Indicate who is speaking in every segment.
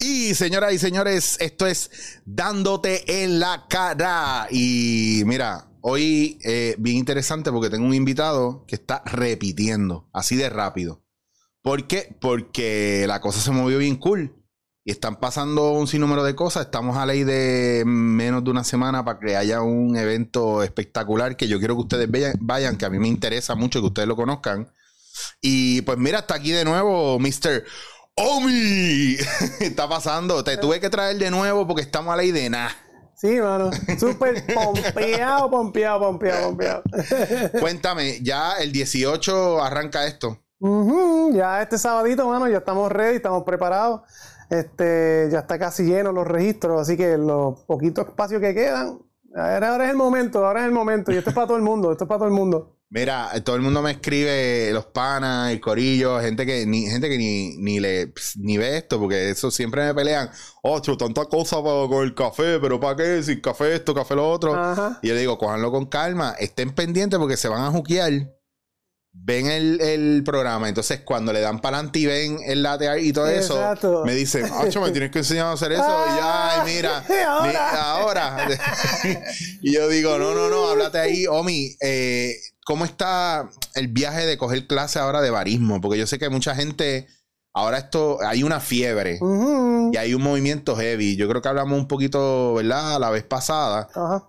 Speaker 1: Y señoras y señores, esto es Dándote en la cara. Y mira, hoy eh, bien interesante porque tengo un invitado que está repitiendo así de rápido. ¿Por qué? Porque la cosa se movió bien cool. Y están pasando un sinnúmero de cosas. Estamos a ley de menos de una semana para que haya un evento espectacular que yo quiero que ustedes vayan, vayan que a mí me interesa mucho que ustedes lo conozcan. Y pues mira, está aquí de nuevo Mr. Omi. está pasando. Te tuve que traer de nuevo porque estamos a ley de nada.
Speaker 2: Sí, mano. Súper pompeado, pompeado, pompeado, pompeado.
Speaker 1: Cuéntame, ya el 18 arranca esto.
Speaker 2: Ya este sabadito, mano, ya estamos ready, estamos preparados. Este, ya está casi lleno los registros, así que los poquitos espacios que quedan, ahora, ahora es el momento, ahora es el momento. Y esto es para todo el mundo, esto es para todo el mundo.
Speaker 1: Mira, todo el mundo me escribe, los panas, el corillo, gente que ni, gente que ni, ni le ps, ni ve esto, porque eso siempre me pelean. Ocho, tanta cosa pa- con el café, pero ¿para qué? Sin café esto, café lo otro.
Speaker 2: Ajá.
Speaker 1: Y yo le digo, cójanlo con calma, estén pendientes porque se van a juquear. Ven el, el programa, entonces cuando le dan para adelante y ven el latte y todo
Speaker 2: Exacto.
Speaker 1: eso, me dicen, Ocho, me tienes que enseñar a hacer eso. y ya, ay, mira,
Speaker 2: Ahora.
Speaker 1: mi- ahora. y yo digo, no, no, no, háblate ahí, Omi. eh, ¿Cómo está el viaje de coger clase ahora de barismo? Porque yo sé que mucha gente, ahora esto, hay una fiebre y hay un movimiento heavy. Yo creo que hablamos un poquito, ¿verdad? La vez pasada,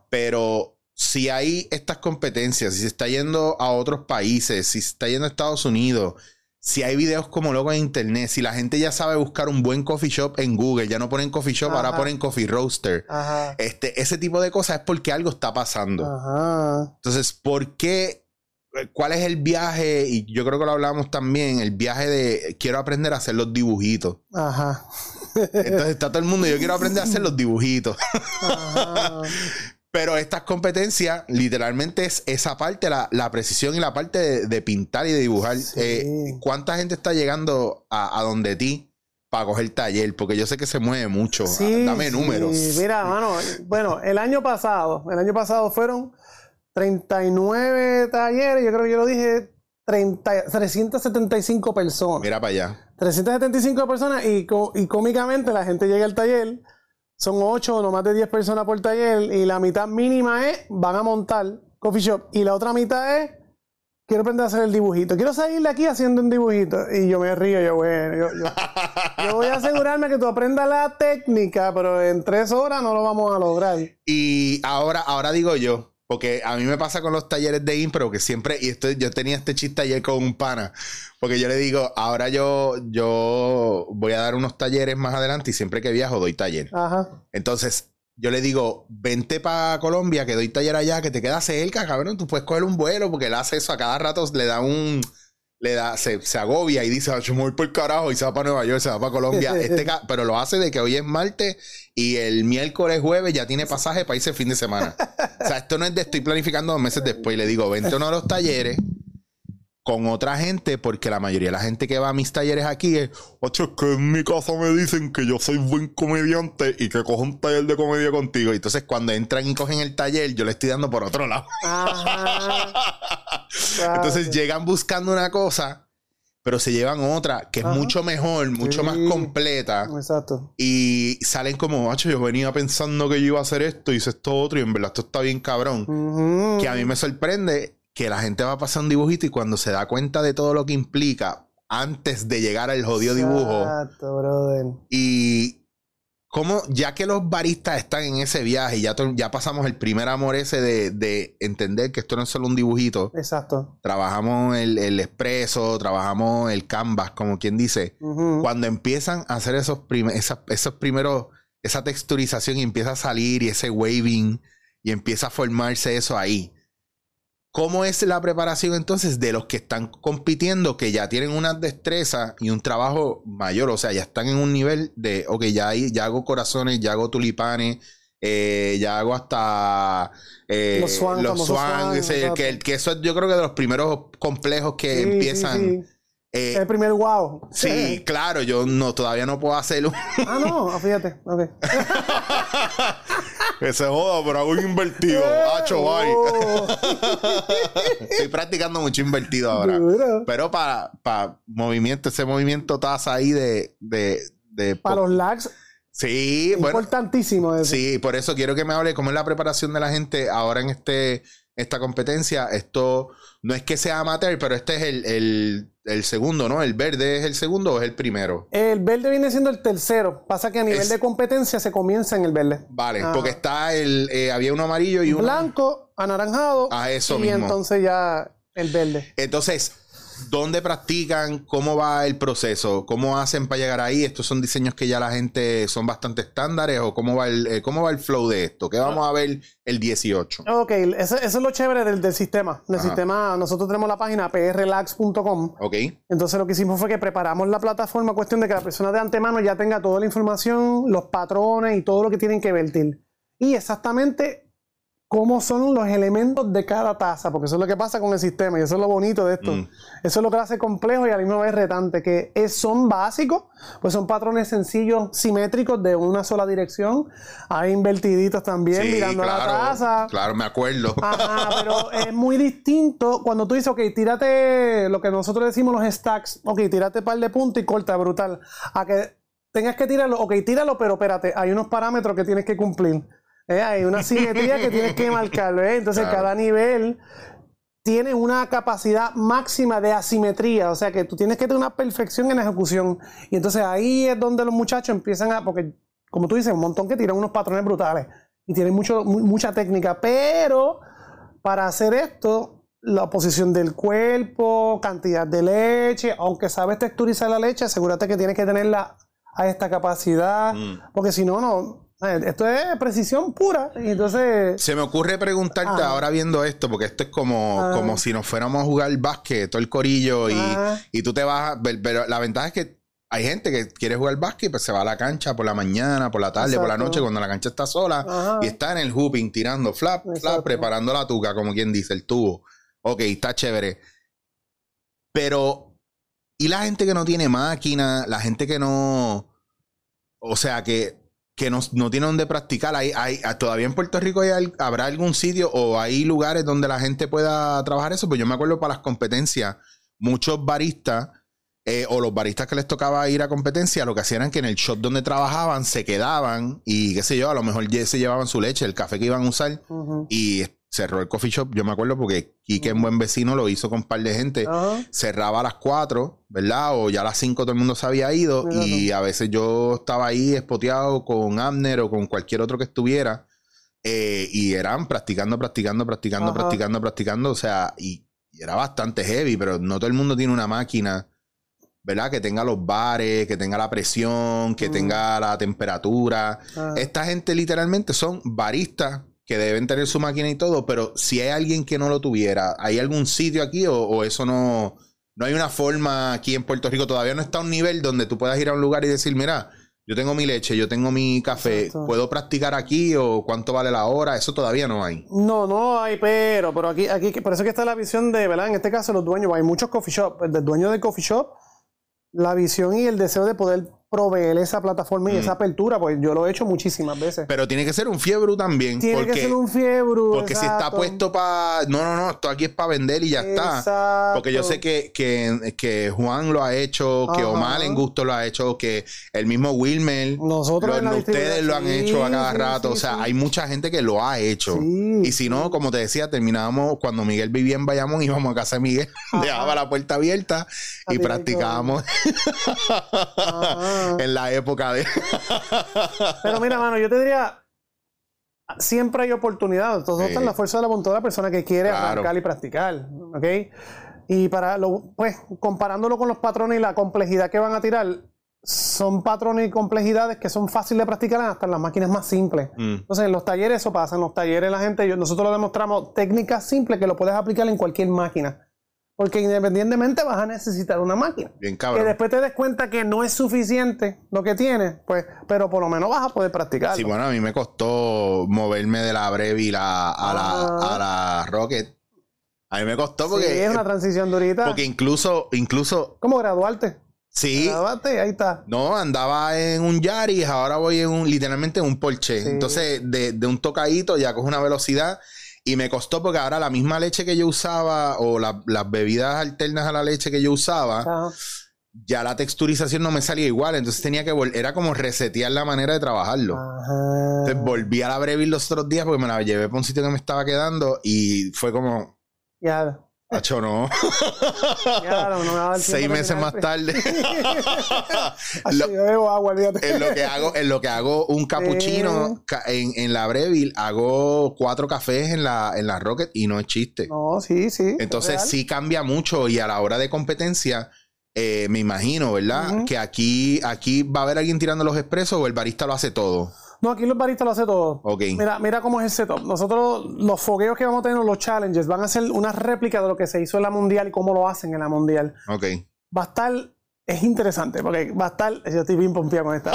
Speaker 1: pero si hay estas competencias, si se está yendo a otros países, si se está yendo a Estados Unidos, si hay videos como loco en internet, si la gente ya sabe buscar un buen coffee shop en Google, ya no ponen coffee shop, ahora ponen coffee roaster.
Speaker 2: Ajá.
Speaker 1: Este, ese tipo de cosas es porque algo está pasando.
Speaker 2: Ajá.
Speaker 1: Entonces, ¿por qué? ¿Cuál es el viaje? Y yo creo que lo hablamos también, el viaje de quiero aprender a hacer los dibujitos.
Speaker 2: Ajá.
Speaker 1: Entonces está todo el mundo, yo quiero aprender a hacer los dibujitos.
Speaker 2: Ajá.
Speaker 1: Pero estas competencias, literalmente es esa parte, la, la precisión y la parte de, de pintar y de dibujar.
Speaker 2: Sí.
Speaker 1: Eh, ¿Cuánta gente está llegando a, a donde ti para coger taller? Porque yo sé que se mueve mucho.
Speaker 2: Sí,
Speaker 1: Dame
Speaker 2: sí.
Speaker 1: números.
Speaker 2: Mira, mano, bueno, el año pasado, el año pasado fueron 39 talleres, yo creo que yo lo dije, 30, 375 personas.
Speaker 1: Mira para allá.
Speaker 2: 375 personas y, y cómicamente la gente llega al taller, son 8 o no más de 10 personas por taller y la mitad mínima es van a montar coffee shop. Y la otra mitad es quiero aprender a hacer el dibujito, quiero salir de aquí haciendo un dibujito. Y yo me río, yo bueno, yo, yo- yo voy a asegurarme que tú aprendas la técnica, pero en tres horas no lo vamos a lograr.
Speaker 1: Y ahora, ahora digo yo, porque a mí me pasa con los talleres de impro que siempre, y esto, yo tenía este chiste ayer con un pana, porque yo le digo, ahora yo, yo voy a dar unos talleres más adelante y siempre que viajo doy taller.
Speaker 2: Ajá.
Speaker 1: Entonces, yo le digo, vente para Colombia, que doy taller allá, que te queda cerca, cabrón, tú puedes coger un vuelo, porque él hace eso a cada rato, le da un... Le da, se, se agobia y dice, "Ah, yo me voy por el carajo y se va para Nueva York, se va para Colombia. Este pero lo hace de que hoy es martes y el miércoles, jueves ya tiene pasaje para irse el fin de semana. O sea, esto no es de estoy planificando dos meses después. Y le digo, vente a uno de los talleres con otra gente, porque la mayoría de la gente que va a mis talleres aquí es, ocho, es que en mi casa me dicen que yo soy buen comediante y que cojo un taller de comedia contigo. Y entonces cuando entran y cogen el taller, yo le estoy dando por otro lado.
Speaker 2: Ajá.
Speaker 1: Entonces llegan buscando una cosa, pero se llevan otra que es
Speaker 2: Ajá.
Speaker 1: mucho mejor, mucho
Speaker 2: Sí.
Speaker 1: más completa.
Speaker 2: Exacto.
Speaker 1: Y salen como, macho, yo venía pensando que yo iba a hacer esto, hice esto otro, y en verdad esto está bien cabrón. Que a mí me sorprende que la gente va a pasar un dibujito y cuando se da cuenta de todo lo que implica antes de llegar al jodido dibujo
Speaker 2: Exacto, brother.
Speaker 1: y cómo ya que los baristas están en ese viaje, ya, ya pasamos el primer amor ese de, de entender que esto no es solo un dibujito,
Speaker 2: Exacto.
Speaker 1: trabajamos el, el expreso, trabajamos el canvas, como quien dice, cuando empiezan a hacer esos, prim- esas- esos primeros, esa texturización y empieza a salir y ese waving y empieza a formarse eso ahí. ¿Cómo es la preparación entonces de los que están compitiendo, que ya tienen unas destrezas y un trabajo mayor? O sea, ya están en un nivel de, ok, ya, hay- ya hago corazones, ya hago tulipanes, eh, ya hago hasta eh,
Speaker 2: Los swan,
Speaker 1: los
Speaker 2: famosos
Speaker 1: swan,
Speaker 2: swan,
Speaker 1: ese,
Speaker 2: exacto.
Speaker 1: que, que eso es yo creo que de los primeros complejos que
Speaker 2: Sí, sí,
Speaker 1: empiezan.
Speaker 2: sí.
Speaker 1: eh,
Speaker 2: El primer wow.
Speaker 1: Sí, claro, yo no todavía no puedo hacerlo.
Speaker 2: Ah, no, ah, fíjate. Ok.
Speaker 1: Que se joda, pero hago un invertido. Hacho, bye. Estoy practicando mucho invertido ahora. Pero para, para movimiento, ese movimiento taza ahí de. de, de
Speaker 2: Para los lags,
Speaker 1: sí, bueno.
Speaker 2: importantísimo eso.
Speaker 1: Sí, por eso quiero que me hable cómo es la preparación de la gente ahora en este esta competencia. Esto no es que sea amateur, pero este es el, el, el segundo, ¿no? El verde es el segundo o es el primero.
Speaker 2: El verde viene siendo el tercero. Pasa que a nivel
Speaker 1: Es-
Speaker 2: de competencia se comienza en el verde.
Speaker 1: Vale,
Speaker 2: Ajá.
Speaker 1: porque está el. eh, había uno amarillo y uno.
Speaker 2: Blanco, anaranjado.
Speaker 1: Ah, eso
Speaker 2: y
Speaker 1: mismo.
Speaker 2: entonces ya el verde.
Speaker 1: Entonces, ¿dónde practican? ¿Cómo va el proceso? ¿Cómo hacen para llegar ahí? ¿Estos son diseños que ya la gente son bastante estándares? ¿O cómo va el, eh, cómo va el flow de esto? ¿Qué vamos a ver el 18?
Speaker 2: Ok, eso, eso es lo chévere del, del sistema. Del
Speaker 1: Ajá.
Speaker 2: sistema, nosotros tenemos la página prlax.com.
Speaker 1: ¿Ok?
Speaker 2: Entonces lo que hicimos fue que preparamos la plataforma, cuestión de que la persona de antemano ya tenga toda la información, los patrones y todo lo que tienen que vertir. Y exactamente cómo son los elementos de cada taza, porque eso es lo que pasa con el sistema y eso es lo bonito de esto.
Speaker 1: Mm.
Speaker 2: Eso es lo que lo hace complejo y a la misma vez retante, que es- son básicos, pues son patrones sencillos, simétricos de una sola dirección. Hay invertiditos también
Speaker 1: Sí,
Speaker 2: mirando a la taza.
Speaker 1: Claro, me acuerdo.
Speaker 2: Ajá, pero es muy distinto cuando tú dices, ok, tírate lo que nosotros decimos los stacks, ok, tírate par de puntos y corta, brutal. A que tengas que tirarlo, ok, tíralo, pero espérate, hay unos parámetros que tienes que cumplir. ¿Eh? Hay una simetría que tienes que marcarlo. ¿eh? Entonces,
Speaker 1: Claro.
Speaker 2: cada nivel tiene una capacidad máxima de asimetría, o sea que tú tienes que tener una perfección en la ejecución. Y entonces ahí es donde los muchachos empiezan a, porque como tú dices, un montón que tiran unos patrones brutales y tienen mucho, mu- mucha técnica, pero para hacer esto, la posición del cuerpo, cantidad de leche, aunque sabes texturizar la leche, asegúrate que tienes que tenerla a esta capacidad,
Speaker 1: Mm.
Speaker 2: porque si no, no. Esto es precisión pura. Y entonces,
Speaker 1: Se me ocurre preguntarte
Speaker 2: Ah.
Speaker 1: ahora viendo esto, porque esto es como,
Speaker 2: Ah.
Speaker 1: como si nos fuéramos a jugar básquet, todo el corillo, y,
Speaker 2: Ah.
Speaker 1: y tú te vas Pero la ventaja es que hay gente que quiere jugar básquet, pues se va a la cancha por la mañana, por la tarde, por la noche, cuando la cancha está sola,
Speaker 2: Ajá.
Speaker 1: y está en el hooping, tirando flap, flap,
Speaker 2: Exacto.
Speaker 1: preparando la tuca, como quien dice, el tubo. Ok, está chévere. Pero, ¿y la gente que no tiene máquina? La gente que no. O sea, que, que no, no tiene donde practicar. Hay, hay, todavía en Puerto Rico hay habrá algún sitio o hay lugares donde la gente pueda trabajar eso. Pues yo me acuerdo para las competencias, muchos baristas. eh, o los baristas que les tocaba ir a competencia, lo que hacían era que en el shop donde trabajaban se quedaban y qué sé yo, a lo mejor ya se llevaban su leche, el café que iban a usar y cerró el coffee shop. Yo me acuerdo porque Quique, en buen vecino, lo hizo con un par de gente.
Speaker 2: Ajá.
Speaker 1: Cerraba a las 4, ¿verdad? O ya a las 5 todo el mundo se había ido.
Speaker 2: Ajá.
Speaker 1: Y a veces yo estaba ahí espoteado con Abner o con cualquier otro que estuviera. eh, y eran practicando, practicando, practicando,
Speaker 2: Ajá.
Speaker 1: practicando, practicando. O sea, y, y era bastante heavy, pero no todo el mundo tiene una máquina. ¿Verdad? Que tenga los bares, que tenga la presión, que tenga la temperatura. Esta gente literalmente son baristas que deben tener su máquina y todo, pero si hay alguien que no lo tuviera, ¿hay algún sitio aquí o, o eso no, no hay una forma aquí en Puerto Rico? Todavía no está a un nivel donde tú puedas ir a un lugar y decir, mira, yo tengo mi leche, yo tengo mi café,
Speaker 2: Exacto.
Speaker 1: ¿puedo practicar aquí o cuánto vale la hora? Eso todavía no hay.
Speaker 2: No, no hay pero, pero aquí, aquí, por eso que está la visión de, ¿verdad? En este caso, los dueños, hay muchos coffee shop, el del dueño del coffee shop, la visión y el deseo de poder proveer esa plataforma y
Speaker 1: Mm.
Speaker 2: esa apertura, pues yo lo he hecho muchísimas veces.
Speaker 1: Pero tiene que ser un fiebre también.
Speaker 2: Tiene
Speaker 1: porque
Speaker 2: que ser un fiebre.
Speaker 1: porque si está puesto para... No, no, no, esto aquí es para vender y ya está.
Speaker 2: Exacto.
Speaker 1: Porque yo sé que, que, que Juan lo ha hecho, que
Speaker 2: Ajá.
Speaker 1: Omar en gusto lo ha hecho, que el mismo Wilmer,
Speaker 2: Nosotros
Speaker 1: lo- ustedes lo han hecho a cada
Speaker 2: sí,
Speaker 1: rato.
Speaker 2: sí,
Speaker 1: o sea,
Speaker 2: sí.
Speaker 1: hay mucha gente que lo ha hecho. Y si no, como te decía, terminábamos cuando Miguel vivía en Bayamón, íbamos a casa de Miguel, dejaba la puerta abierta y practicábamos. En la época de.
Speaker 2: Pero mira, mano, yo te diría, siempre hay oportunidad.
Speaker 1: Sí.
Speaker 2: está en la fuerza de la voluntad de la persona que quiere
Speaker 1: Claro.
Speaker 2: arrancar y practicar. ¿Ok? Y para lo, pues, comparándolo con los patrones y la complejidad que van a tirar, son patrones y complejidades que son fáciles de practicar hasta en las máquinas más simples.
Speaker 1: Mm.
Speaker 2: Entonces, en los talleres eso pasa. En los talleres la gente, nosotros lo demostramos técnicas simples que lo puedes aplicar en cualquier máquina. Porque independientemente vas a necesitar una máquina.
Speaker 1: Bien
Speaker 2: Que
Speaker 1: cabrón.
Speaker 2: después te des cuenta que no es suficiente lo que tienes, pues, pero por lo menos vas a poder practicar.
Speaker 1: Sí, bueno, a mí me costó moverme de la Brevi la- a, la,
Speaker 2: Ah.
Speaker 1: a la Rocket. A mí me costó porque,
Speaker 2: es una transición durita.
Speaker 1: porque incluso, incluso
Speaker 2: ¿Cómo graduarte?
Speaker 1: Sí.
Speaker 2: Grabaste y ahí está.
Speaker 1: No, andaba en un Yaris, ahora voy en un, literalmente en un Porsche.
Speaker 2: Sí.
Speaker 1: Entonces, de, de un tocadito ya coge una velocidad y me costó porque ahora la misma leche que yo usaba o la- las bebidas alternas a la leche que yo usaba,
Speaker 2: Ajá.
Speaker 1: ya la texturización no me salía igual. Entonces tenía que volver, era como resetear la manera de trabajarlo.
Speaker 2: Ajá.
Speaker 1: Entonces volví a la Breville los otros días porque me la llevé para un sitio que me estaba quedando y fue como,
Speaker 2: Ya,
Speaker 1: Hacho, no.
Speaker 2: ya, me
Speaker 1: Seis meses más tarde.
Speaker 2: Así
Speaker 1: Lo-
Speaker 2: yo bebo agua, olvídate.
Speaker 1: en lo que hago, en lo que hago un cappuccino ca- en, en la Breville, hago cuatro cafés en la, en la Rocket y no es chiste.
Speaker 2: No, sí, sí.
Speaker 1: Entonces sí cambia mucho y a la hora de competencia, eh, me imagino, ¿verdad? Que aquí, aquí va a haber alguien tirando los expresos o el barista lo hace todo.
Speaker 2: No, aquí los baristas lo hace todo.
Speaker 1: Ok.
Speaker 2: Mira, mira cómo es el setup. Nosotros, los fogueos que vamos a tener, los challenges, van a ser una réplica de lo que se hizo en la mundial y cómo lo hacen en la mundial.
Speaker 1: Ok.
Speaker 2: Va a estar, es interesante, porque va a estar, yo estoy bien pompeado con esta.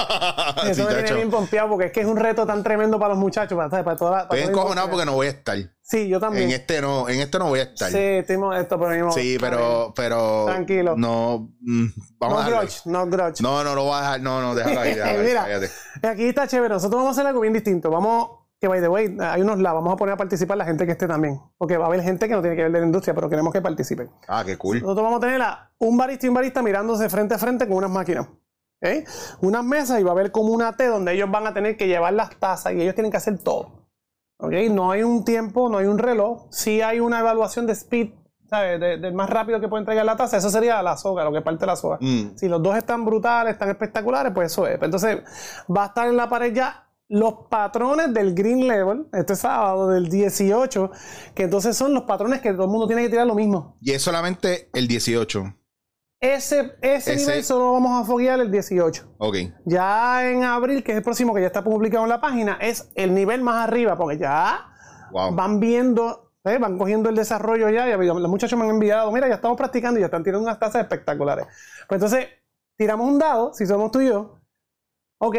Speaker 1: Sí,
Speaker 2: Eso me tiene bien pompeado porque es que es un reto tan tremendo para los muchachos, para, para toda la. para
Speaker 1: Estoy encojonado porque no voy a estar.
Speaker 2: Sí, yo también.
Speaker 1: En este no, en este no voy a estar.
Speaker 2: Sí, estoy molesto, pero mismo.
Speaker 1: Sí, pero, pero.
Speaker 2: Tranquilo.
Speaker 1: No, mm, vamos
Speaker 2: No
Speaker 1: a
Speaker 2: grudge, no grudge.
Speaker 1: No, no lo voy a dejar. No, no, déjalo ahí. déjalo ahí,
Speaker 2: Mira.
Speaker 1: cállate.
Speaker 2: Aquí está chévere. Nosotros vamos a hacer algo bien distinto. Vamos, que by the way, hay unos la vamos a poner a participar la gente que esté también. Porque va a haber gente que no tiene que ver de la industria, pero queremos que participen.
Speaker 1: Ah, qué cool.
Speaker 2: Nosotros vamos a tener a un barista y un barista mirándose frente a frente con unas máquinas. ¿ok? Unas mesas y va a haber como una T donde ellos van a tener que llevar las tazas y ellos tienen que hacer todo. ¿ok? No hay un tiempo, no hay un reloj. Sí hay una evaluación de speed, ¿sabes? De- del más rápido que puede entregar la taza. Eso sería la soga, lo que parte la soga.
Speaker 1: Mm.
Speaker 2: Si los dos están brutales, están espectaculares, pues eso es. Entonces, va a estar en la pared ya los patrones del Green Level, este sábado del 18, que entonces son los patrones que todo el mundo tiene que tirar lo mismo.
Speaker 1: Y es solamente el 18.
Speaker 2: Ese, ese,
Speaker 1: Ese-
Speaker 2: nivel solo lo vamos a foguear el 18.
Speaker 1: Ok.
Speaker 2: Ya en abril, que es el próximo que ya está publicado en la página, es el nivel más arriba, porque ya
Speaker 1: Wow.
Speaker 2: van viendo, ¿eh? van cogiendo el desarrollo ya. ya los muchachos me han enviado, mira, ya estamos practicando y ya están tirando unas tazas espectaculares. Pues entonces, tiramos un dado, si somos tú y yo. Ok,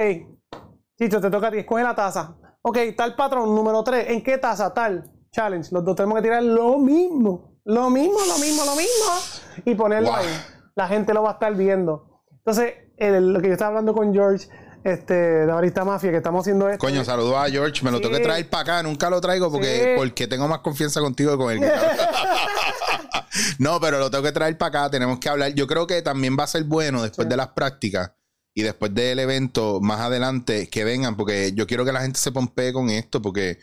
Speaker 2: Chicho, te toca a ti, escoge la taza. Ok, tal patrón, número 3, ¿en qué taza? Tal, challenge. Los dos tenemos que tirar lo mismo, lo mismo, lo mismo, lo mismo, y ponerlo
Speaker 1: Wow.
Speaker 2: ahí. La gente lo va a estar viendo. Entonces, el- lo que yo estaba hablando con George, este, de Barista Mafia, que estamos haciendo esto.
Speaker 1: Coño, saludos a George. Me lo
Speaker 2: Sí.
Speaker 1: tengo que traer para acá. Nunca lo traigo porque,
Speaker 2: Sí.
Speaker 1: porque tengo más confianza contigo que con que No, pero lo tengo que traer para acá. Tenemos que hablar. Yo creo que también va a ser bueno después
Speaker 2: Sí.
Speaker 1: de las prácticas y después del evento, más adelante, que vengan, porque yo quiero que la gente se pompee con esto, porque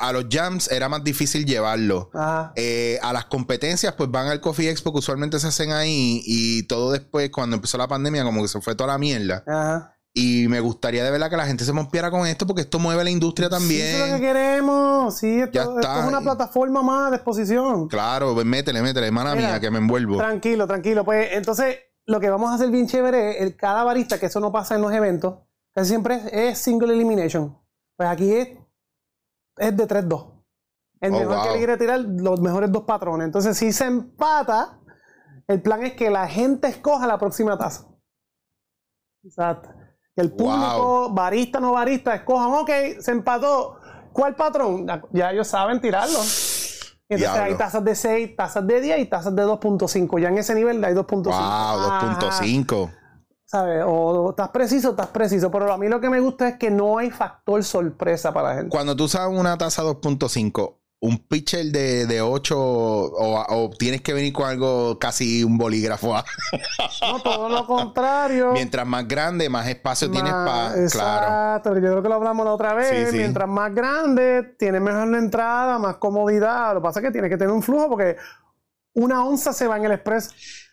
Speaker 1: a los jams era más difícil llevarlo. Eh, a las competencias, pues van al Coffee Expo que usualmente se hacen ahí y todo después, cuando empezó la pandemia, como que se fue toda la mierda.
Speaker 2: Ajá.
Speaker 1: Y me gustaría de verdad que la gente se pompiera con esto porque esto mueve la industria
Speaker 2: Sí, eso
Speaker 1: también.
Speaker 2: es lo que queremos. Sí, esto,
Speaker 1: Ya
Speaker 2: esto
Speaker 1: está.
Speaker 2: es una plataforma más de exposición.
Speaker 1: Claro, pues métele, métele,
Speaker 2: Mira,
Speaker 1: mía, que me envuelvo.
Speaker 2: Tranquilo, tranquilo. Pues entonces, lo que vamos a hacer bien chévere es el, cada barista, que eso no pasa en los eventos, casi siempre es, es single elimination. Pues aquí es, es de 3-2. El
Speaker 1: Oh,
Speaker 2: mejor que le quiere tirar los mejores dos patrones. Entonces, si se empata, el plan es que la gente escoja la próxima taza. Exacto. Que el público, barista no barista, escojan, ok, se empató. ¿Cuál patrón? Ya ellos saben tirarlo. Entonces
Speaker 1: Diablo.
Speaker 2: hay tazas de 6, tazas de 10 y tazas de 2.5. Ya en ese nivel hay 2.5.
Speaker 1: Wow,
Speaker 2: Ajá.
Speaker 1: 2.5.
Speaker 2: ¿Sabes? O estás preciso, estás preciso. Pero a mí lo que me gusta es que no hay factor sorpresa para la gente.
Speaker 1: Cuando tú usas una tasa 2.5, un pitcher de, de 8 o, o tienes que venir con algo casi un bolígrafo. ah.
Speaker 2: No, todo lo contrario.
Speaker 1: Mientras más grande, más espacio tienes para. Claro.
Speaker 2: Exacto, yo creo que lo hablamos la otra vez.
Speaker 1: Sí, sí.
Speaker 2: Mientras más grande, tiene mejor la entrada, más comodidad. Lo que pasa es que tienes que tener un flujo porque una onza se va en el express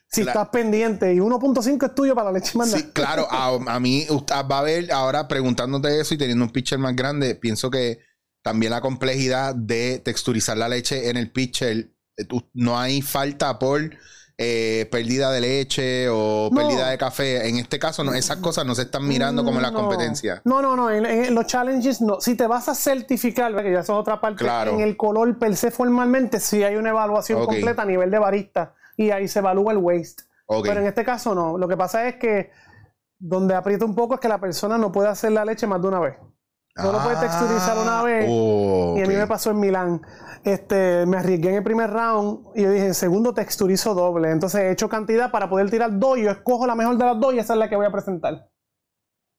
Speaker 2: si estás pendiente y 1.5 es tuyo para la leche manda.
Speaker 1: Sí, claro, a, a mí usted va a ver ahora preguntándote eso y teniendo un pitcher más grande, pienso que también la complejidad de texturizar la leche en el pitcher, eh, no hay falta por eh, pérdida de leche o
Speaker 2: No.
Speaker 1: pérdida de café. En este caso, no, esas cosas no se están mirando como la competencia.
Speaker 2: No, no, no. En, en los challenges no. Si te vas a certificar, que ya eso es otra parte,
Speaker 1: Claro.
Speaker 2: en el color per se formalmente, sí hay una evaluación completa a nivel de barista y ahí se evalúa el waste. Pero en este caso no. Lo que pasa es que donde aprieta un poco es que la persona no puede hacer la leche más de una vez. Solo puedes texturizar una vez.
Speaker 1: Oh,
Speaker 2: Y a mí me pasó en Milán. Este, me arriesgué en el primer round y yo dije, en segundo texturizo doble. Entonces he hecho cantidad para poder tirar dos. Yo escojo la mejor de las dos y esa es la que voy a presentar.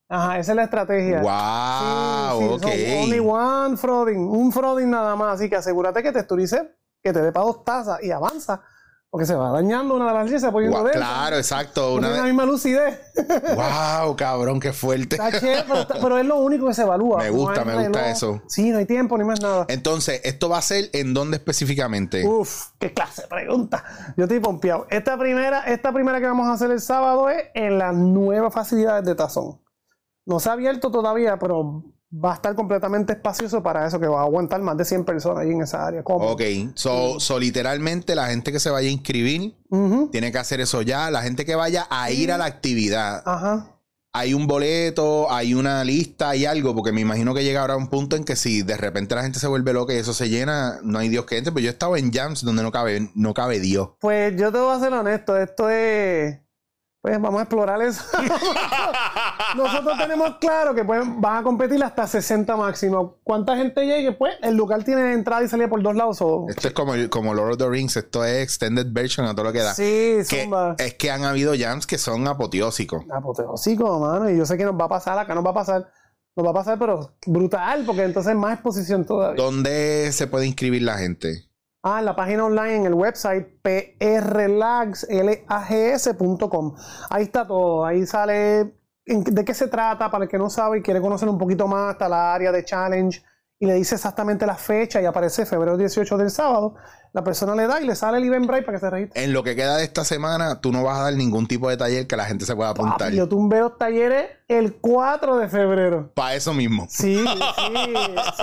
Speaker 2: Ajá, esa es la estrategia.
Speaker 1: Wow,
Speaker 2: Sí, sí,
Speaker 1: ok.
Speaker 2: son only one frauding, un frauding nada más. Así que asegúrate que texturice, que te dé para dos tazas y avanza. Porque se va dañando una de las líneas, se va poniendo densa.
Speaker 1: claro, exacto. Una
Speaker 2: tiene la misma lucidez.
Speaker 1: Wow, cabrón, qué fuerte.
Speaker 2: Está chévere, pero, está- pero es lo único que se evalúa.
Speaker 1: Me gusta, me gusta
Speaker 2: reloj.
Speaker 1: eso.
Speaker 2: Sí, no hay tiempo ni más nada.
Speaker 1: Entonces, ¿esto va a ser en dónde específicamente?
Speaker 2: Uf, qué clase de pregunta. Yo estoy pompeado. Esta primera, esta primera que vamos a hacer el sábado es en las nuevas facilidades de Tazón. No se ha abierto todavía, pero va a estar completamente espacioso para eso, que va a aguantar más de 100 personas ahí en esa área. ¿Cómo?
Speaker 1: Ok, so, so literalmente la gente que se vaya a inscribir tiene que hacer eso ya. La gente que vaya a ir a la actividad,
Speaker 2: Ajá.
Speaker 1: hay un boleto, hay una lista, hay algo, porque me imagino que llega ahora un punto en que si de repente la gente se vuelve loca y eso se llena, no hay Dios que entre. Pues yo he estado en jams donde no cabe, no cabe Dios.
Speaker 2: Pues yo te voy a ser honesto, esto es. Pues vamos a explorar eso. Nosotros tenemos claro que pueden, van a competir hasta 60 máximo. ¿Cuánta gente llegue? Pues el lugar tiene entrada y salida por dos lados. o-
Speaker 1: Esto es como, como Lord of the Rings, esto es extended version a todo lo que da.
Speaker 2: Sí,
Speaker 1: Que
Speaker 2: zumba.
Speaker 1: es que han habido jams que son apoteósicos.
Speaker 2: Apoteósico, mano. Y yo sé que nos va a pasar, acá nos va a pasar. Nos va a pasar, pero brutal, porque entonces más exposición todavía.
Speaker 1: ¿Dónde se puede inscribir la gente?
Speaker 2: En la página online, en el website prlags.com. Ahí está todo. Ahí sale de qué se trata para el que no sabe y quiere conocer un poquito más hasta la área de challenge. Y le dice exactamente la fecha y aparece febrero 18 del sábado. La persona le da y le sale el Eventbrite para que se registre.
Speaker 1: En lo que queda de esta semana, tú no vas a dar ningún tipo de taller que la gente se pueda apuntar.
Speaker 2: Papi, yo tumbé los talleres el 4 de febrero.
Speaker 1: Para eso mismo.
Speaker 2: Sí, sí,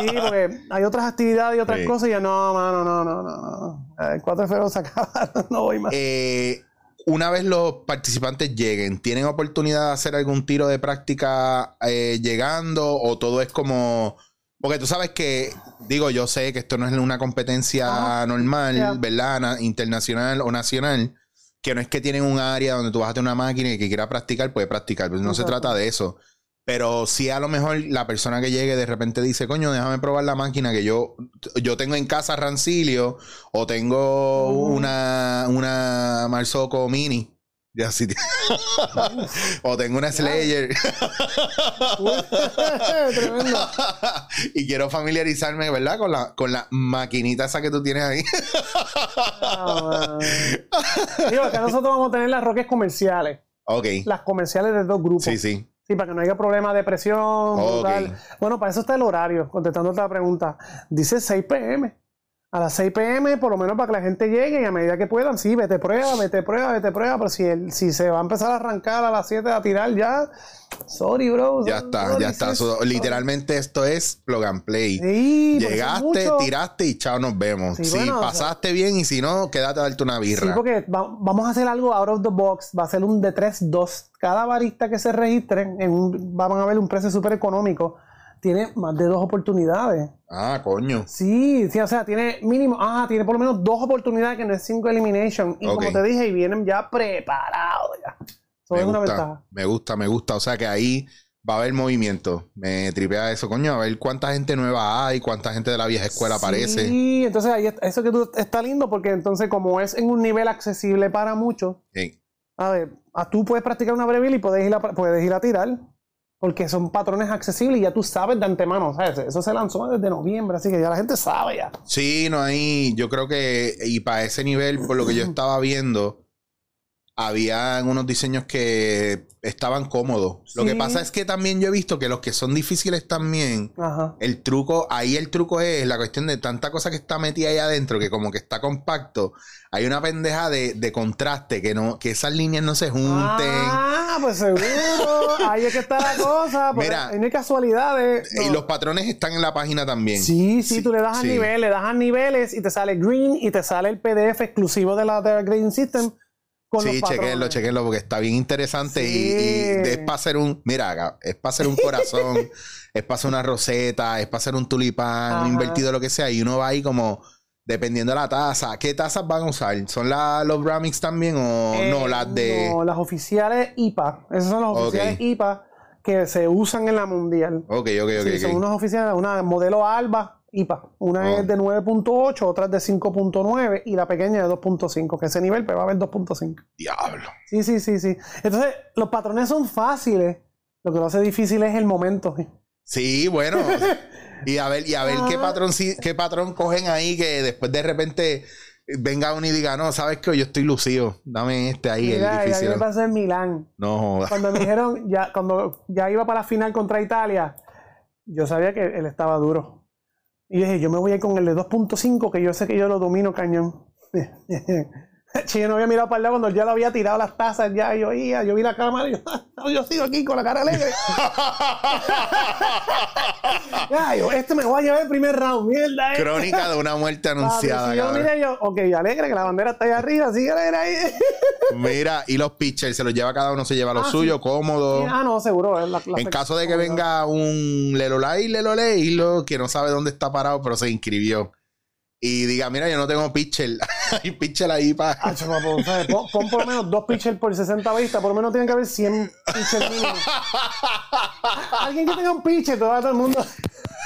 Speaker 2: sí, porque hay otras actividades y otras
Speaker 1: Sí.
Speaker 2: cosas y yo, no, mano, no, no, no, no. El 4 de febrero se acaba, no voy más.
Speaker 1: Eh, una vez los participantes lleguen, ¿tienen oportunidad de hacer algún tiro de práctica eh, llegando o todo es como... Porque tú sabes que, digo, yo sé que esto no es una competencia normal. ¿verdad? Na- internacional o nacional, que no es que tienen un área donde tú vas a tener una máquina y que quiera practicar, puede practicar, pues no se trata de eso. Pero sí a lo mejor la persona que llegue de repente dice, coño, déjame probar la máquina que yo, yo tengo en casa Rancilio o tengo una, una Marsoco Mini. Y así. o tengo una Slayer
Speaker 2: Tremendo.
Speaker 1: y quiero familiarizarme, ¿verdad? Con la, con la maquinita esa que tú tienes ahí.
Speaker 2: Ah. Digo, acá nosotros vamos a tener las roques comerciales.
Speaker 1: ok.
Speaker 2: Las comerciales de dos grupos.
Speaker 1: Sí, sí.
Speaker 2: Sí, para que no haya problema de presión. Bueno, para eso está el horario, contestando otra pregunta. Dice 6 pm. A las 6 pm, por lo menos para que la gente llegue y a medida que puedan, sí, vete prueba, vete prueba, vete prueba. Pero si, el, si se va a empezar a arrancar a las 7 a tirar ya, sorry, bro.
Speaker 1: Ya está,
Speaker 2: sorry,
Speaker 1: ya está. So, literalmente esto es plug and play.
Speaker 2: Sí,
Speaker 1: Llegaste, tiraste y chao, nos vemos.
Speaker 2: Sí,
Speaker 1: si
Speaker 2: bueno, o sea-
Speaker 1: pasaste bien y si no, quédate a darte una
Speaker 2: Sí,
Speaker 1: birra.
Speaker 2: porque va- vamos a hacer algo out of the box. Va a ser un de 3-2. Cada barista que se registre, en un, van a ver un precio súper económico. Tiene más de dos oportunidades.
Speaker 1: Ah, coño.
Speaker 2: Sí, sí, o sea, tiene mínimo, ah, tiene por lo menos dos oportunidades que no es cinco elimination. Y como te dije, y vienen ya preparados ya. Eso
Speaker 1: Me
Speaker 2: es una
Speaker 1: gusta,
Speaker 2: ventaja.
Speaker 1: me gusta, me gusta. O sea que ahí va a haber movimiento. Me tripea eso, coño. A ver cuánta gente nueva hay, cuánta gente de la vieja escuela aparece.
Speaker 2: Sí, entonces ahí está- eso que tú está lindo porque entonces como es en un nivel accesible para muchos,
Speaker 1: Sí.
Speaker 2: a ver, a tú puedes practicar una breville y puedes ir a, puedes ir a tirar. Porque son patrones accesibles y ya tú sabes de antemano, ¿sabes? Eso se lanzó desde noviembre, así que ya la gente sabe ya.
Speaker 1: Sí, no hay. Yo creo que, y para ese nivel, por lo que yo estaba viendo, había unos diseños que estaban cómodos. Lo que pasa es que también yo he visto que los que son difíciles también,
Speaker 2: Ajá.
Speaker 1: el truco, ahí el truco es la cuestión de tanta cosa que está metida ahí adentro, que como que está compacto. Hay una pendeja de, de contraste, que no, que esas líneas no se junten.
Speaker 2: Ah, pues seguro. Ahí es que está la cosa. porque
Speaker 1: Mira.
Speaker 2: no hay casualidades.
Speaker 1: Y los patrones están en la página también.
Speaker 2: Sí, sí, tú le das a
Speaker 1: sí.
Speaker 2: nivel, le das a niveles y te sale green y te sale el PDF exclusivo de la de Green System con
Speaker 1: Sí,
Speaker 2: los
Speaker 1: chequenlo, chequenlo, porque está bien interesante y,
Speaker 2: Sí.
Speaker 1: y es para hacer un, mira, es para hacer un corazón, es para hacer una roseta, es para hacer un tulipán,
Speaker 2: Ajá.
Speaker 1: un invertido, lo que sea, y uno va ahí como, dependiendo de la taza, ¿qué tazas van a usar? ¿Son la- los Bramix también o
Speaker 2: Eh,
Speaker 1: no, las de...
Speaker 2: No, las oficiales IPA. Esas son las oficiales IPA que se usan en la mundial.
Speaker 1: Ok, ok, ok.
Speaker 2: Sí, son unas oficiales, una modelo Alba IPA. Una
Speaker 1: Oh.
Speaker 2: es de 9.8, otra es de 5.9 y la pequeña de 2.5, que ese nivel pues, va a haber 2.5.
Speaker 1: Diablo.
Speaker 2: Sí, sí, sí, sí. Entonces, los patrones son fáciles. Lo que lo hace difícil es el momento.
Speaker 1: Sí, bueno. y a ver, y a ver qué
Speaker 2: Ah.
Speaker 1: patrón qué patrón cogen ahí que después de repente venga uno y diga, no, sabes que yo estoy lucido. Dame este ahí,
Speaker 2: Mira,
Speaker 1: el difícil.
Speaker 2: me pasó en Milán.
Speaker 1: No joda.
Speaker 2: Cuando me dijeron, ya, cuando ya iba para la final contra Italia, yo sabía que él estaba duro. Y dije, yo me voy a ir con el de 2.5, que yo sé que yo lo domino cañón. Che, yo no había mirado para el lado cuando ya lo había tirado las tazas, ya yo oía, yo vi la cámara y yo, "No, yo sigo aquí con la cara alegre. ya, yo, este me voy a llevar el primer round, mierda. eh.
Speaker 1: Crónica de una muerte
Speaker 2: Papi,
Speaker 1: anunciada.
Speaker 2: si yo ok, alegre que la bandera está ahí arriba, sigue alegre ahí.
Speaker 1: Mira, y los pitchers, se los lleva cada uno, se lleva lo
Speaker 2: Ah,
Speaker 1: suyo,
Speaker 2: sí.
Speaker 1: cómodo.
Speaker 2: ah, no, seguro. es la- la
Speaker 1: En caso de que venga un Lelolay, Lelolay, que no sabe dónde está parado, pero se inscribió. Y diga, mira, yo no tengo pitcher. Hay pitcher ahí para.
Speaker 2: Ah, chaval, pues, ¿sabes? Pon, pon por lo menos dos pitchers por 60 vistas, por lo menos tienen que haber 100 pitchers mínimo. Alguien que tenga un pitcher, todo, todo el mundo.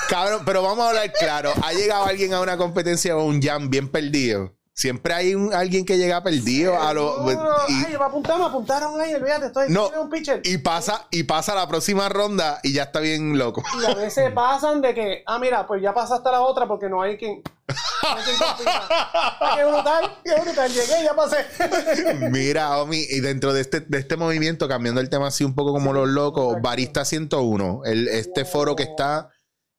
Speaker 1: Cabrón, pero vamos a hablar claro. ¿Ha llegado alguien a una competencia o un jam bien perdido? Siempre hay un, alguien que llega perdido a lo.
Speaker 2: No,
Speaker 1: y-
Speaker 2: Ay, me apuntaron, me apuntaron ahí, olvídate, estoy
Speaker 1: No.
Speaker 2: un pitcher.
Speaker 1: y pasa, y pasa la próxima ronda y ya está bien loco.
Speaker 2: Y a veces pasan de que, ah, mira, pues ya pasaste a la otra porque no hay quien. No hay quien compita. Ah, qué brutal, qué brutal, llegué ya pasé.
Speaker 1: Mira, Omi, y dentro de este, de este movimiento, cambiando el tema así un poco como los locos, Barista 101, el, este foro que está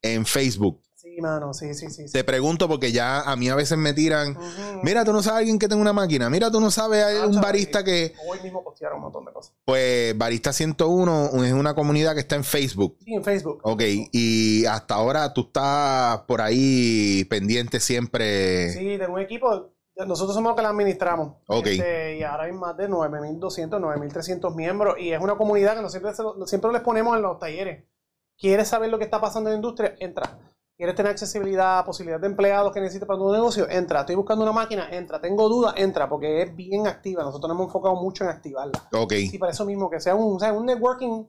Speaker 1: en Facebook.
Speaker 2: Mano, sí, sí, sí.
Speaker 1: Te pregunto porque ya a mí a veces me tiran, mira, tú no sabes alguien que tenga una máquina, mira, tú no sabes
Speaker 2: Ah,
Speaker 1: un
Speaker 2: chaval,
Speaker 1: barista que,
Speaker 2: Hoy mismo postearon un montón de cosas.
Speaker 1: pues, Barista 101 es una comunidad que está en Facebook.
Speaker 2: Sí, en Facebook.
Speaker 1: Ok, y hasta ahora tú estás por ahí pendiente siempre.
Speaker 2: Sí, de un equipo. Nosotros somos los que la administramos.
Speaker 1: Ok.
Speaker 2: Este, y ahora hay más de 9.200, 9.300 miembros. Y es una comunidad que nosotros siempre, siempre les ponemos en los talleres. ¿Quieres saber lo que está pasando en la industria? Entra. ¿Quieres tener accesibilidad, posibilidad de empleados que necesites para tu negocio? Entra. Estoy buscando una máquina. Entra. Tengo dudas. Entra. Porque es bien activa. Nosotros nos hemos enfocado mucho en activarla.
Speaker 1: Ok,
Speaker 2: Y para eso mismo, que sea un, sea, un networking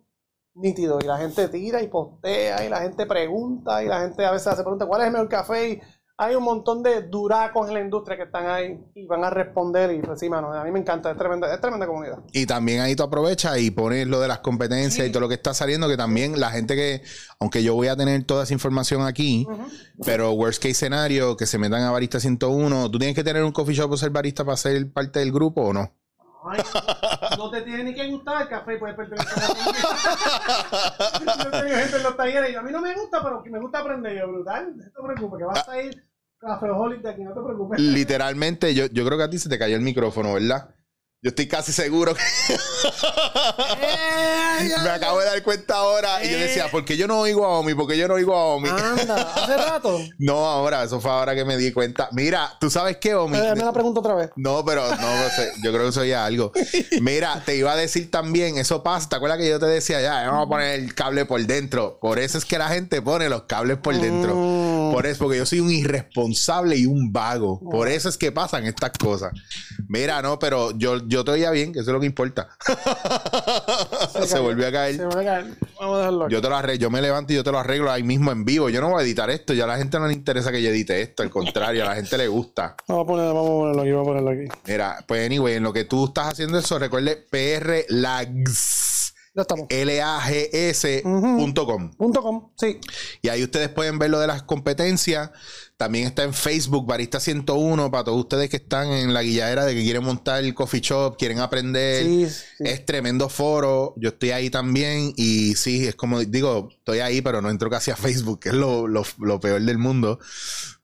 Speaker 2: nítido. Y la gente tira y postea, y la gente pregunta, y la gente a veces hace preguntas, ¿cuál es el mejor café? Y hay un montón de duracos en la industria que están ahí y van a responder. Y pues sí, mano, a mí me encanta, es tremenda, es tremenda comunidad.
Speaker 1: Y también ahí tú aprovechas y pones lo de las competencias
Speaker 2: Sí.
Speaker 1: y todo lo que está saliendo, que también la gente que, aunque yo voy a tener toda esa información aquí, pero worst case scenario, que se metan a Barista 101, ¿tú tienes que tener un coffee shop o ser barista para ser parte del grupo o no?
Speaker 2: Ay, no te tiene ni que gustar el café, puedes pertenecer a la. Yo tengo gente en los talleres y yo, a mí no me gusta, pero me gusta aprender. Yo, brutal, no te preocupes, que vas a ir cafeaholic de aquí, no te preocupes.
Speaker 1: Literalmente, yo, yo creo que a ti se te cayó el micrófono, ¿verdad? Yo estoy casi seguro que me acabo de dar cuenta ahora y yo decía, ¿por qué yo no oigo a Omi? ¿Por qué yo no oigo a Omi?
Speaker 2: Anda, hace rato.
Speaker 1: No, ahora, eso fue ahora que me di cuenta. Mira, ¿tú sabes qué, Omi?
Speaker 2: Eh, me la pregunto otra vez.
Speaker 1: No, pero no, no sé, yo creo que eso ya algo. Mira, te iba a decir también, eso pasa, ¿te acuerdas que yo te decía ya, vamos a poner el cable por dentro? Por eso es que la gente pone los cables por dentro.
Speaker 2: Mm.
Speaker 1: Por eso, porque yo soy un irresponsable y un vago. Por eso es que pasan estas cosas. Mira, no, pero yo, yo te oía bien, que eso es lo que importa. Se, volvió a caer.
Speaker 2: Se va a caer. Vamos a dejarlo aquí.
Speaker 1: Yo te lo arreglo, yo me levanto y yo te lo arreglo ahí mismo en vivo. Yo no voy a editar esto, ya a la gente no le interesa que yo edite esto, al contrario, a la gente le gusta.
Speaker 2: Vamos a ponerlo, vamos a ponerlo aquí, vamos a ponerlo aquí.
Speaker 1: Mira, pues anyway, en lo que tú estás haciendo eso, recuerde PR Lags.
Speaker 2: Ya estamos.
Speaker 1: L-A-G-S.com.
Speaker 2: Com, sí.
Speaker 1: Y ahí ustedes pueden ver lo de las competencias. También está en Facebook, Barista 101, para todos ustedes que están en la guilladera de que quieren montar el coffee shop, quieren aprender.
Speaker 2: Sí, sí.
Speaker 1: Es tremendo foro. Yo estoy ahí también. Y sí, es como digo, estoy ahí, pero no entro casi a Facebook, que es lo, lo- lo peor del mundo.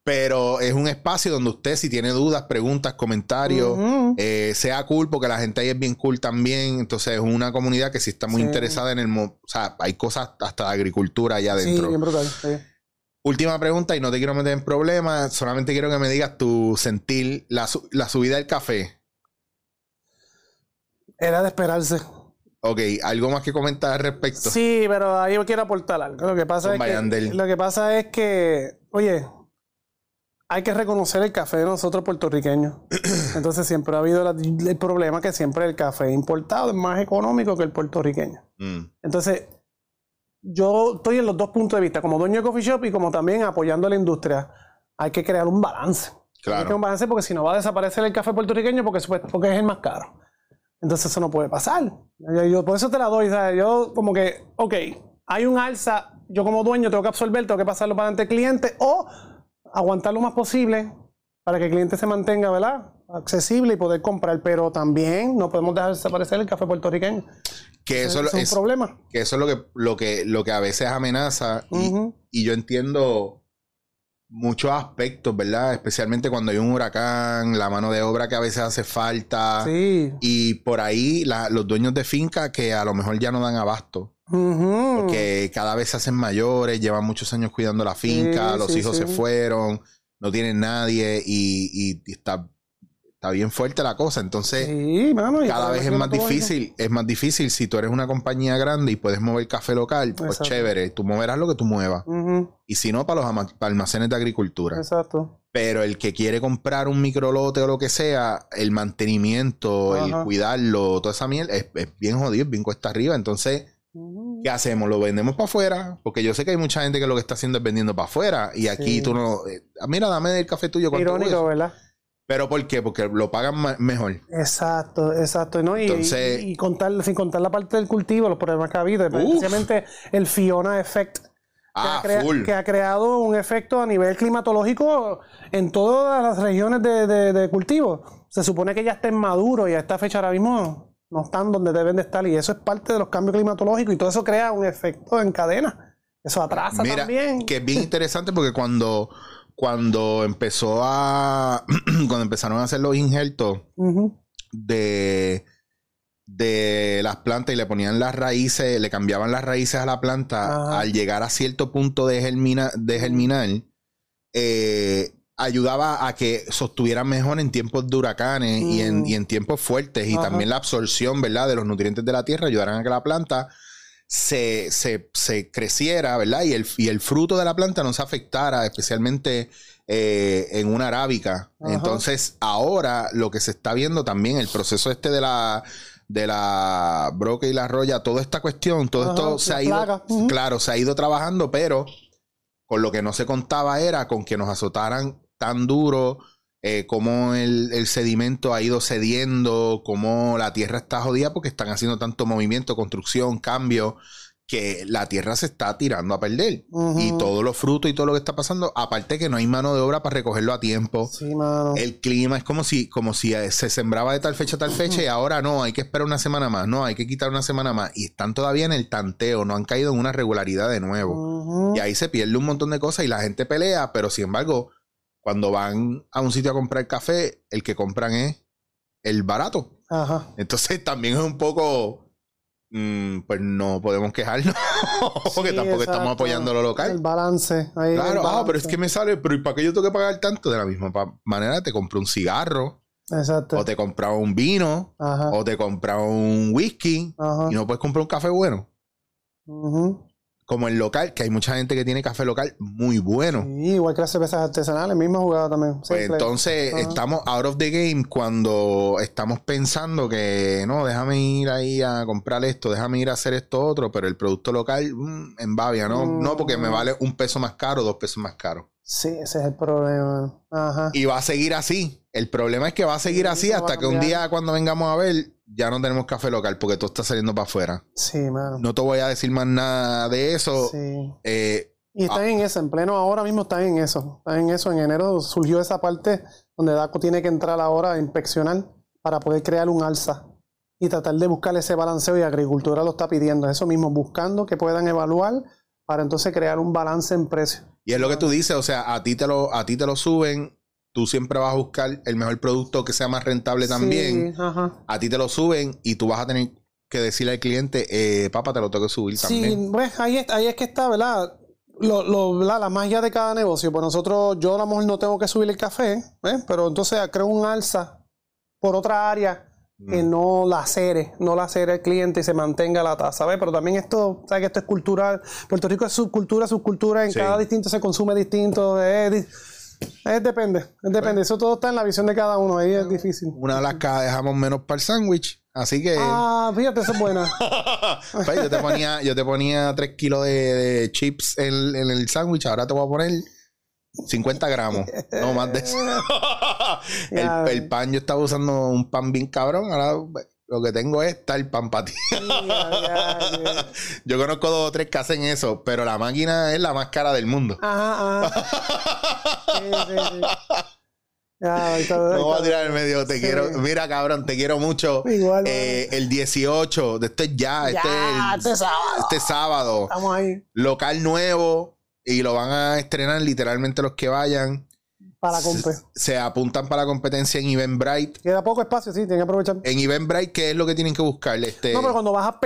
Speaker 1: Pero es un espacio donde usted, si tiene dudas, preguntas, comentarios, eh, sea cool, porque la gente ahí es bien cool también. Entonces es una comunidad que sí está muy
Speaker 2: Sí.
Speaker 1: interesada en el... O sea, hay cosas hasta de agricultura allá
Speaker 2: Sí,
Speaker 1: adentro.
Speaker 2: bien brutal. sí.
Speaker 1: Última pregunta, y no te quiero meter en problemas, solamente quiero que me digas tu sentir, la, la subida del café.
Speaker 2: Era de esperarse.
Speaker 1: Ok, ¿algo más que comentar al respecto?
Speaker 2: Sí, pero ahí yo quiero aportar algo. Lo que pasa, es que, lo que pasa es que, oye, hay que reconocer el café de nosotros puertorriqueños. Entonces siempre ha habido la- el problema que siempre el café importado es más económico que el puertorriqueño.
Speaker 1: Mm,
Speaker 2: Entonces, yo estoy en los dos puntos de vista, como dueño de coffee shop y como también apoyando a la industria. Hay que crear un balance. Hay que
Speaker 1: Claro.
Speaker 2: crear un balance porque si no va a desaparecer el café puertorriqueño porque, porque es el más caro. Entonces eso no puede pasar. Yo, yo- por eso te la doy. ¿sabes? Yo como que, ok, hay un alza, yo como dueño tengo que absorber, tengo que pasarlo para ante el cliente o aguantar lo más posible para que el cliente se mantenga, ¿verdad? Accesible y poder comprar, pero también no podemos dejar desaparecer el café puertorriqueño.
Speaker 1: Que eso,
Speaker 2: es
Speaker 1: es,
Speaker 2: un problema.
Speaker 1: que eso es lo que, lo que, lo que a veces amenaza. Y, yo entiendo muchos aspectos, ¿verdad? Especialmente cuando hay un huracán, la mano de obra que a veces hace falta.
Speaker 2: Sí.
Speaker 1: Y por ahí la- los dueños de finca que a lo mejor ya no dan abasto. Porque cada vez se hacen mayores, llevan muchos años cuidando la finca,
Speaker 2: Sí,
Speaker 1: los
Speaker 2: sí,
Speaker 1: hijos se fueron, no tienen nadie y, y- y está, está bien fuerte la cosa. Entonces,
Speaker 2: Sí, mano, y
Speaker 1: cada vez es más difícil, es más difícil si tú eres una compañía grande y puedes mover café local, pues
Speaker 2: Exacto.
Speaker 1: chévere, tú moverás lo que tú muevas. Y si no, para los para almacenes de agricultura.
Speaker 2: Exacto.
Speaker 1: Pero el que quiere comprar un microlote o lo que sea, el mantenimiento, el cuidarlo, toda esa mierda, es, es bien jodido, es bien cuesta arriba. Entonces. ¿qué hacemos? ¿Lo vendemos para afuera? Porque yo sé que hay mucha gente que lo que está haciendo es vendiendo para afuera. Y aquí
Speaker 2: Sí.
Speaker 1: tú no... eh, mira, dame el café tuyo. ¿cuánto
Speaker 2: Irónico? ¿verdad?
Speaker 1: ¿Pero por qué? Porque lo pagan mejor.
Speaker 2: Exacto, exacto. ¿no? Y,
Speaker 1: Entonces-
Speaker 2: y, y contar, sin contar la parte del cultivo, los problemas que ha habido, especialmente el Fiona Effect, que,
Speaker 1: Ah,
Speaker 2: ha
Speaker 1: full.
Speaker 2: que ha creado un efecto a nivel climatológico en todas las regiones de, de- de cultivo. Se supone que ya está en maduro y a esta fecha ahora mismo no están donde deben de estar. Y eso es parte de los cambios climatológicos y todo eso crea un efecto en cadena. Eso atrasa
Speaker 1: Mira,
Speaker 2: también.
Speaker 1: que es bien interesante porque cuando, cuando empezó a... cuando empezaron a hacer los injertos de, de las plantas y le ponían las raíces, le cambiaban las raíces a la planta, al llegar a cierto punto de, germina, de germinar, eh, ayudaba a que sostuviera mejor en tiempos de huracanes y, en,
Speaker 2: Mm.
Speaker 1: y en tiempos fuertes. Y también la absorción, ¿verdad?, de los nutrientes de la tierra ayudaran a que la planta se, se, se creciera, ¿verdad? Y el, y el fruto de la planta no se afectara, especialmente eh, en una arábica.
Speaker 2: Ajá.
Speaker 1: Entonces, ahora lo que se está viendo también, el proceso este de la de la broca y la roya, toda esta cuestión, todo
Speaker 2: Ajá,
Speaker 1: esto se ha ido,
Speaker 2: plaga.
Speaker 1: Claro, se ha ido trabajando, pero con lo que no se contaba era con que nos azotaran tan duro, eh, cómo el, el sedimento ha ido cediendo, cómo la tierra está jodida porque están haciendo tanto movimiento, construcción, cambio, que la tierra se está tirando a perder. Y todos los frutos y todo lo que está pasando, aparte que no hay mano de obra para recogerlo a tiempo.
Speaker 2: Sí, mano.
Speaker 1: El clima es como si, como si eh, se sembraba de tal fecha a tal fecha y ahora no, hay que esperar una semana más, no, hay que quitar una semana más. Y están todavía en el tanteo, no han caído en una regularidad de nuevo. Y ahí se pierde un montón de cosas y la gente pelea, pero sin embargo, cuando van a un sitio a comprar café, el que compran es el barato.
Speaker 2: Ajá.
Speaker 1: Entonces también es un poco, mm, pues no podemos quejarnos, porque
Speaker 2: Sí,
Speaker 1: tampoco
Speaker 2: exacto.
Speaker 1: estamos apoyando lo
Speaker 2: El
Speaker 1: local.
Speaker 2: balance. Ahí el
Speaker 1: Claro, ah, pero es
Speaker 2: balance.
Speaker 1: que me sale, pero ¿y para qué yo tengo que pagar tanto? De la misma manera te compré un cigarro,
Speaker 2: Exacto.
Speaker 1: o te compraba un vino,
Speaker 2: Ajá.
Speaker 1: o te compraba un whisky,
Speaker 2: Ajá.
Speaker 1: y no puedes comprar un café bueno.
Speaker 2: Ujú.
Speaker 1: Como el local, que hay mucha gente que tiene café local muy bueno.
Speaker 2: Sí, igual que las cervezas artesanales, misma jugada también.
Speaker 1: Pues entonces
Speaker 2: Ajá.
Speaker 1: estamos out of the game cuando estamos pensando que no, déjame ir ahí a comprar esto, déjame ir a hacer esto otro, pero el producto local mm, en Bavia, ¿no?
Speaker 2: Mm.
Speaker 1: No, porque me vale un peso más caro, dos pesos más caro.
Speaker 2: Sí, ese es el problema. Ajá.
Speaker 1: Y va a seguir así. El problema es que va a seguir
Speaker 2: Sí,
Speaker 1: así hasta que un día cuando vengamos a ver ya no tenemos café local porque todo está saliendo para afuera.
Speaker 2: Sí, mano.
Speaker 1: No te voy a decir más nada de eso.
Speaker 2: Sí.
Speaker 1: Eh,
Speaker 2: Y están
Speaker 1: Ah.
Speaker 2: en eso, en pleno ahora mismo están en eso. Están en eso. En enero surgió esa parte donde DACO tiene que entrar ahora a inspeccionar para poder crear un alza y tratar de buscar ese balanceo y agricultura lo está pidiendo. Eso mismo, buscando que puedan evaluar para entonces crear un balance en precio.
Speaker 1: y es lo que tú dices, o sea, a ti te lo, a ti te lo suben, tú siempre vas a buscar el mejor producto que sea más rentable también.
Speaker 2: Sí, ajá.
Speaker 1: a ti te lo suben y tú vas a tener que decirle al cliente, eh, papá, te lo tengo que subir
Speaker 2: Sí,
Speaker 1: también.
Speaker 2: pues ahí es, ahí es que está, ¿verdad? Lo, lo- la, la magia de cada negocio. Pues nosotros, yo a lo mejor no tengo que subir el café, ¿eh? pero entonces creo un alza por otra área que
Speaker 1: Mm.
Speaker 2: no la cere, no la cere el cliente y se mantenga la tasa, ¿ves? Pero también esto, ¿sabes que esto es cultural? Puerto Rico es subcultura, subcultura, en
Speaker 1: Sí.
Speaker 2: cada distinto se consume distinto. eh, Es depende, es depende. Eso todo está en la visión de cada uno. Ahí es difícil.
Speaker 1: Una de las cajas dejamos menos para el sándwich. Así que.
Speaker 2: Ah, fíjate, eso es buena.
Speaker 1: Pues, yo te ponía, yo te ponía 3 kilos de, de chips en, en el sándwich. Ahora te voy a poner 50 gramos. No más de eso. El, el pan, yo estaba usando un pan bien cabrón. Ahora lo que tengo es tal
Speaker 2: ya.
Speaker 1: Yo conozco dos o tres que hacen eso, pero la máquina es la más cara del mundo.
Speaker 2: Ajá, ajá. Sí, sí, sí. Ahí está,
Speaker 1: No voy a tirar el medio, te
Speaker 2: Sí.
Speaker 1: quiero. Mira, cabrón, te quiero mucho.
Speaker 2: Igual,
Speaker 1: Eh, el 18, de este es ya, este,
Speaker 2: Ya,
Speaker 1: es el-
Speaker 2: este sábado.
Speaker 1: este sábado.
Speaker 2: Estamos ahí
Speaker 1: Local nuevo y lo van a estrenar literalmente los que vayan.
Speaker 2: Para la compe.
Speaker 1: Se apuntan para la competencia en Eventbrite.
Speaker 2: Queda poco espacio, sí, tienen que aprovechar.
Speaker 1: En Eventbrite, ¿qué es lo que tienen que buscar? Este,
Speaker 2: No, pero cuando vas a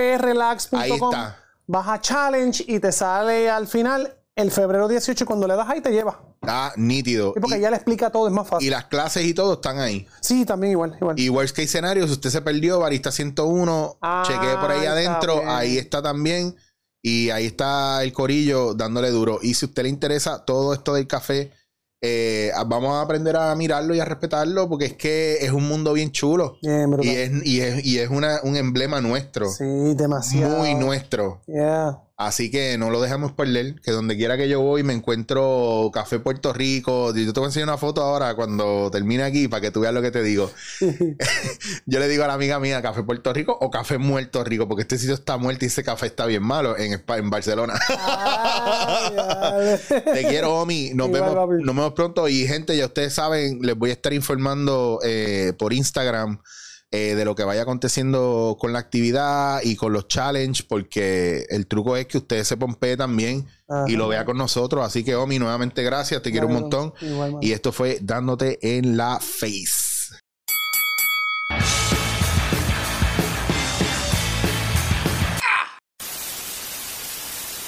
Speaker 1: está.
Speaker 2: vas a challenge y te sale al final el febrero 18 y cuando le das ahí te lleva.
Speaker 1: Ah, nítido.
Speaker 2: Sí, porque
Speaker 1: Y,
Speaker 2: ya le explica todo, es más fácil.
Speaker 1: y las clases y todo están ahí.
Speaker 2: Sí, también igual, igual.
Speaker 1: Y worst case scenario, si usted se perdió, Barista 101,
Speaker 2: Ah,
Speaker 1: chequee por ahí adentro,
Speaker 2: bien.
Speaker 1: ahí está también. Y ahí está el corillo dándole duro. Y si a usted le interesa todo esto del café, eh, vamos a aprender a mirarlo y a respetarlo, porque es que es un mundo bien chulo. Y es, y es, y es una, un emblema nuestro.
Speaker 2: Sí, demasiado.
Speaker 1: Muy nuestro.
Speaker 2: Yeah.
Speaker 1: Así que no lo dejamos perder. Que donde quiera que yo voy me encuentro Café Puerto Rico. Yo te voy a enseñar una foto ahora cuando termine aquí para que tú veas lo que te digo. yo le digo a la amiga mía Café Puerto Rico o Café Muerto Rico, porque este sitio está muerto y ese café está bien malo en, en Barcelona.
Speaker 2: Ay.
Speaker 1: Te quiero, Omi. Nos,
Speaker 2: Igual,
Speaker 1: vemos,
Speaker 2: papi.
Speaker 1: nos vemos pronto. Y gente, ya ustedes saben, les voy a estar informando eh, por Instagram eh, de lo que vaya aconteciendo con la actividad y con los challenges, porque el truco es que ustedes se pompeen también
Speaker 2: Ajá.
Speaker 1: y lo vea con nosotros. Así que, Omi, nuevamente gracias. Te quiero un montón.
Speaker 2: igual.
Speaker 1: Y esto fue dándote en la face.